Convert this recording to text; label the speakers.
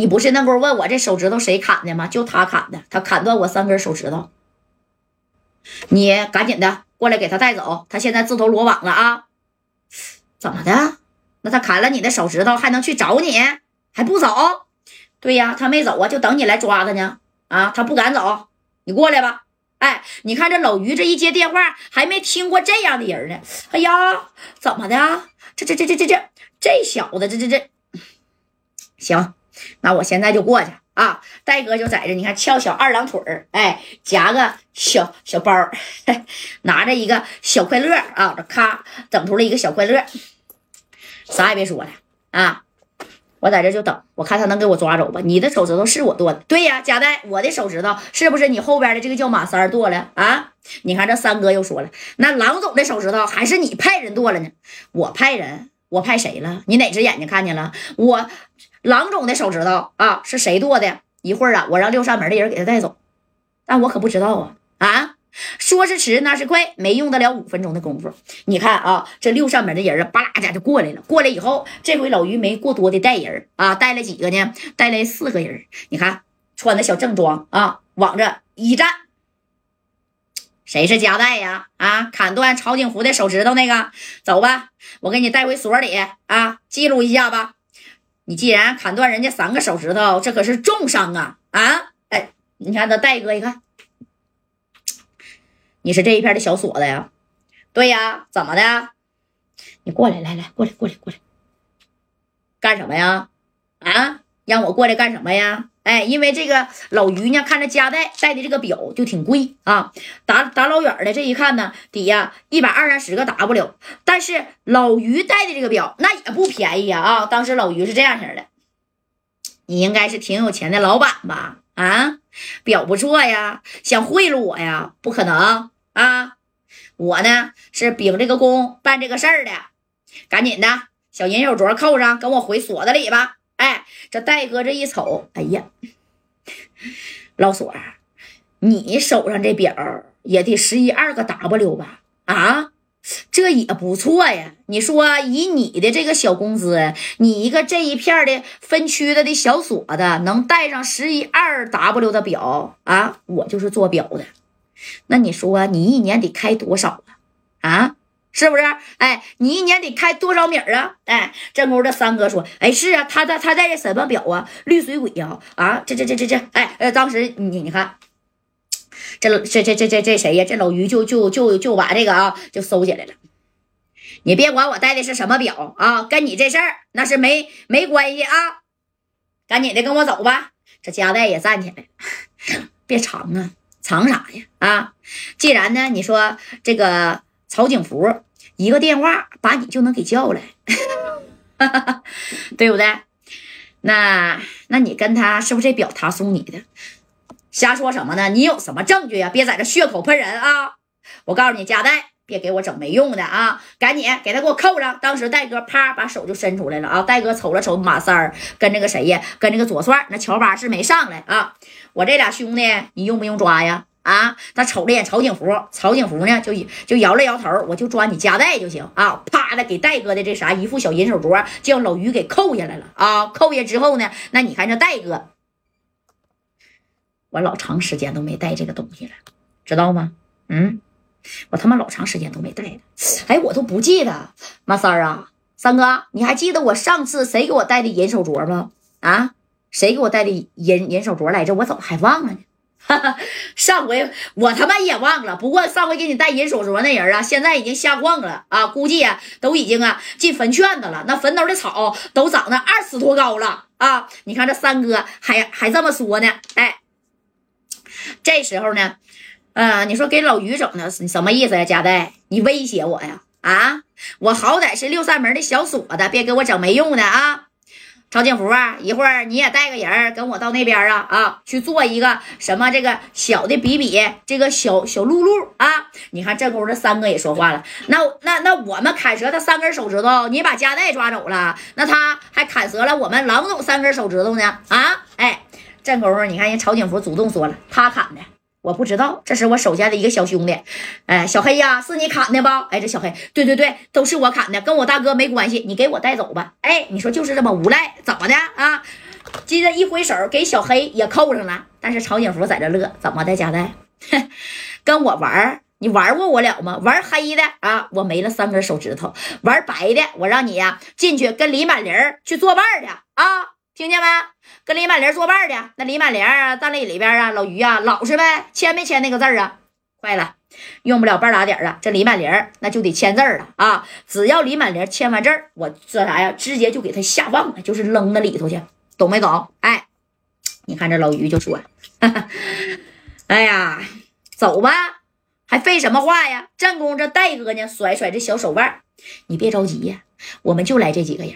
Speaker 1: 你不是那会儿问我这手指头谁砍的吗？就他砍的，他砍断我三根手指头。你赶紧的过来给他带走，他现在自投罗网了啊！怎么的？那他砍了你的手指头，还能去找你？还不走？对呀，他没走啊，就等你来抓他呢。啊，他不敢走，你过来吧。哎，你看这老于这一接电话，还没听过这样的人呢。哎呀，怎么的？这这这这这这这小子，这这这行，那我现在就过去啊。戴哥就在这，你看翘小二郎腿儿，哎，夹个小小包，拿着一个小快乐啊，这咔整出了一个小快乐，啥也别说了啊。我在这就等，我看他能给我抓走吧。你的手指头是我剁的，对呀，贾代，我的手指头是不是你后边的这个叫马三剁了啊？你看这三哥又说了，那郎总的手指头还是你派人剁了呢？我派人，我派谁了？你哪只眼睛看见了？我郎总的手指头啊，是谁剁的？一会儿啊，我让六扇门的人给他带走，但我可不知道啊啊！说是迟，那是快，没用得了五分钟的功夫。你看啊，这六扇门的人啊，巴拉家就过来了。过来以后，这回老于没过多的带人啊，带了几个呢？带来四个人。你看，穿的小正装啊，往这一站，谁是夹带呀？啊，砍断曹景福的手指头那个，走吧，我给你带回所里啊，记录一下吧。你既然砍断人家三个手指头，这可是重伤啊！啊，哎，你看他戴哥一看。你是这一片的小锁子呀？对呀，怎么的？你过来，来来，过来，过来，过来，干什么呀？啊，让我过来干什么呀？哎，因为这个老于呢，看着夹带带的这个表就挺贵啊，打打老远的这一看呢，底下一百二三十个 W，但是老于戴的这个表那也不便宜呀啊！当时老于是这样式的，你应该是挺有钱的老板吧？啊，表不错呀，想贿赂我呀？不可能啊！我呢是秉这个公办这个事儿的，赶紧的小银手镯扣上，跟我回锁子里吧。哎，这戴哥这一瞅，哎呀，老锁，你手上这表也得十一二个 W 吧？啊？这也不错呀！你说以你的这个小工资，你一个这一片的分区的的小锁子，能带上十一二 W 的表啊？我就是做表的，那你说你一年得开多少？是不是？哎，你一年得开多少米儿啊？哎，这屋的三哥说，哎，是啊，他他他在这什么表啊？绿水鬼呀？啊，这这这这这，哎呃，当时你你看。这这这这这这谁呀？这老于就就就就把这个啊就收起来了。你别管我戴的是什么表啊，跟你这事儿那是没没关系啊。赶紧的跟我走吧。这夹带也站起来，别藏啊，藏啥呀？啊，既然呢，你说这个曹景福一个电话把你就能给叫来，对不对？那那你跟他是不是这表他送你的？瞎说什么呢？你有什么证据呀？别在这血口喷人啊！我告诉你，夹带别给我整没用的啊！赶紧给他给我扣上。当时戴哥啪把手就伸出来了啊！戴哥瞅了瞅马三儿跟这个谁呀？跟这个左帅，那乔巴是没上来啊！我这俩兄弟，你用不用抓呀？啊！他瞅了眼曹景福，曹景福呢就就摇了摇头，我就抓你夹带就行啊！啪的给戴哥的这啥一副小银手镯，叫老于给扣下来了啊！扣下之后呢，那你看这戴哥。我老长时间都没带这个东西了，知道吗？嗯，我他妈老长时间都没带了。哎，我都不记得马三儿啊，三哥，你还记得我上次谁给我戴的银手镯吗？啊，谁给我戴的银银手镯来着？我怎么还忘了呢？上回我他妈也忘了。不过上回给你带银手镯那人啊，现在已经下矿了啊，估计啊都已经啊进坟圈子了。那坟头的草都长得二尺多高了啊！你看这三哥还还这么说呢，哎。这时候呢，呃，你说给老于整的什么意思呀？贾带，你威胁我呀？啊，我好歹是六扇门的小锁子，别给我整没用的啊！曹景福啊，一会儿你也带个人跟我到那边啊啊，去做一个什么这个小的比比，这个小小露露啊！你看这功夫，这三哥也说话了，那那那我们砍折他三根手指头，你把夹带抓走了，那他还砍折了我们郎总三根手指头呢？啊，哎。这功夫，你看人曹景福主动说了，他砍的，我不知道，这是我手下的一个小兄弟，哎，小黑呀，是你砍的吧？哎，这小黑，对对对，都是我砍的，跟我大哥没关系，你给我带走吧。哎，你说就是这么无赖，怎么的啊？接着一挥手给小黑也扣上了。但是曹景福在这乐，怎么的，贾代？跟我玩你玩过我了吗？玩黑的啊，我没了三根手指头；玩白的，我让你呀进去跟李满林去作伴去啊，听见没？跟李满玲作伴的。那李满玲啊站那里边啊，老于啊，老实呗，签没签那个字啊？快了，用不了半拉点啊，这李满玲那就得签字了啊！只要李满玲签完字我这啥呀？直接就给他下放了，就是扔那里头去，懂没懂？哎，你看这老于就说：“哈哈哎呀，走吧。”还废什么话呀！正宫这戴哥呢，甩甩这小手腕，你别着急呀，我们就来这几个人，